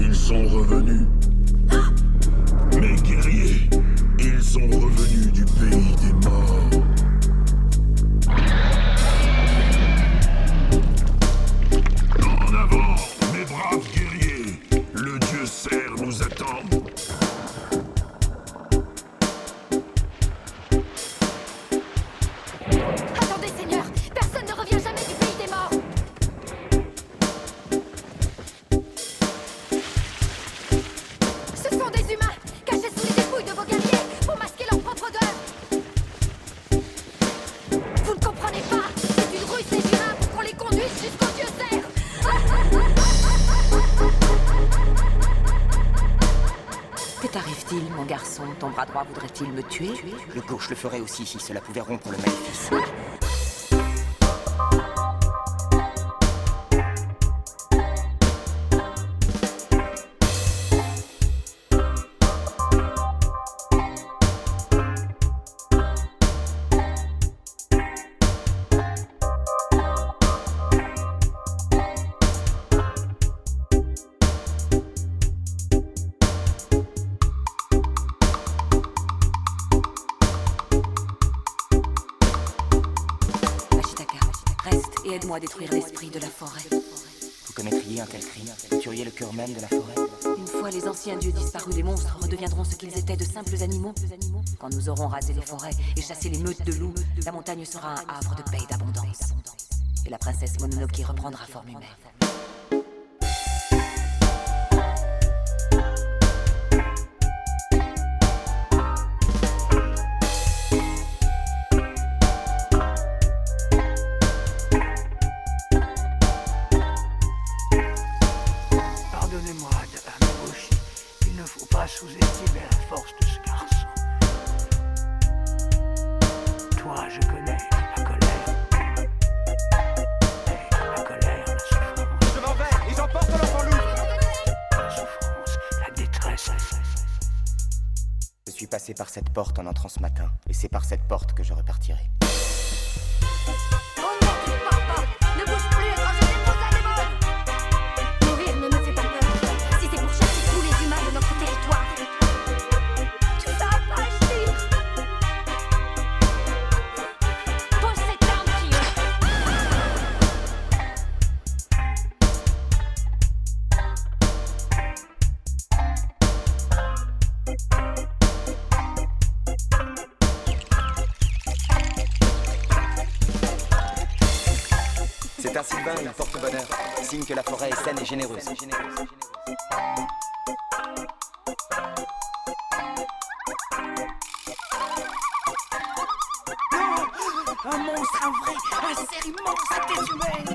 Ils sont revenus. Mes guerriers, ils sont revenus du pays Que t'arrive-t-il, mon garçon? Ton bras droit voudrait-il me tuer? Le gauche le ferait aussi si cela pouvait rompre le maléfice. Et aide-moi à détruire l'esprit de la forêt. Vous commettriez un tel crime Vous tueriez le cœur même de la forêt Une fois les anciens dieux disparus, les monstres redeviendront ce qu'ils étaient de simples animaux. Quand nous aurons rasé les forêts et chassé les meutes de loups, la montagne sera un havre de paix et d'abondance. Et la princesse Mononoke reprendra forme humaine. Pardonnez-moi, Yamabushi. Il ne faut pas sous-estimer la force de ce garçon. Toi, je connais la colère. Et la colère, la souffrance. Je m'en vais et j'emporte l'enfant loup La souffrance, la détresse. Je suis passé par cette porte en entrant ce matin, et c'est par cette porte que je repartirai. Un sylvain, une porte-bonheur, signe que la forêt est saine et généreuse. Un monstre, un vrai, un ser immense à tête humaine.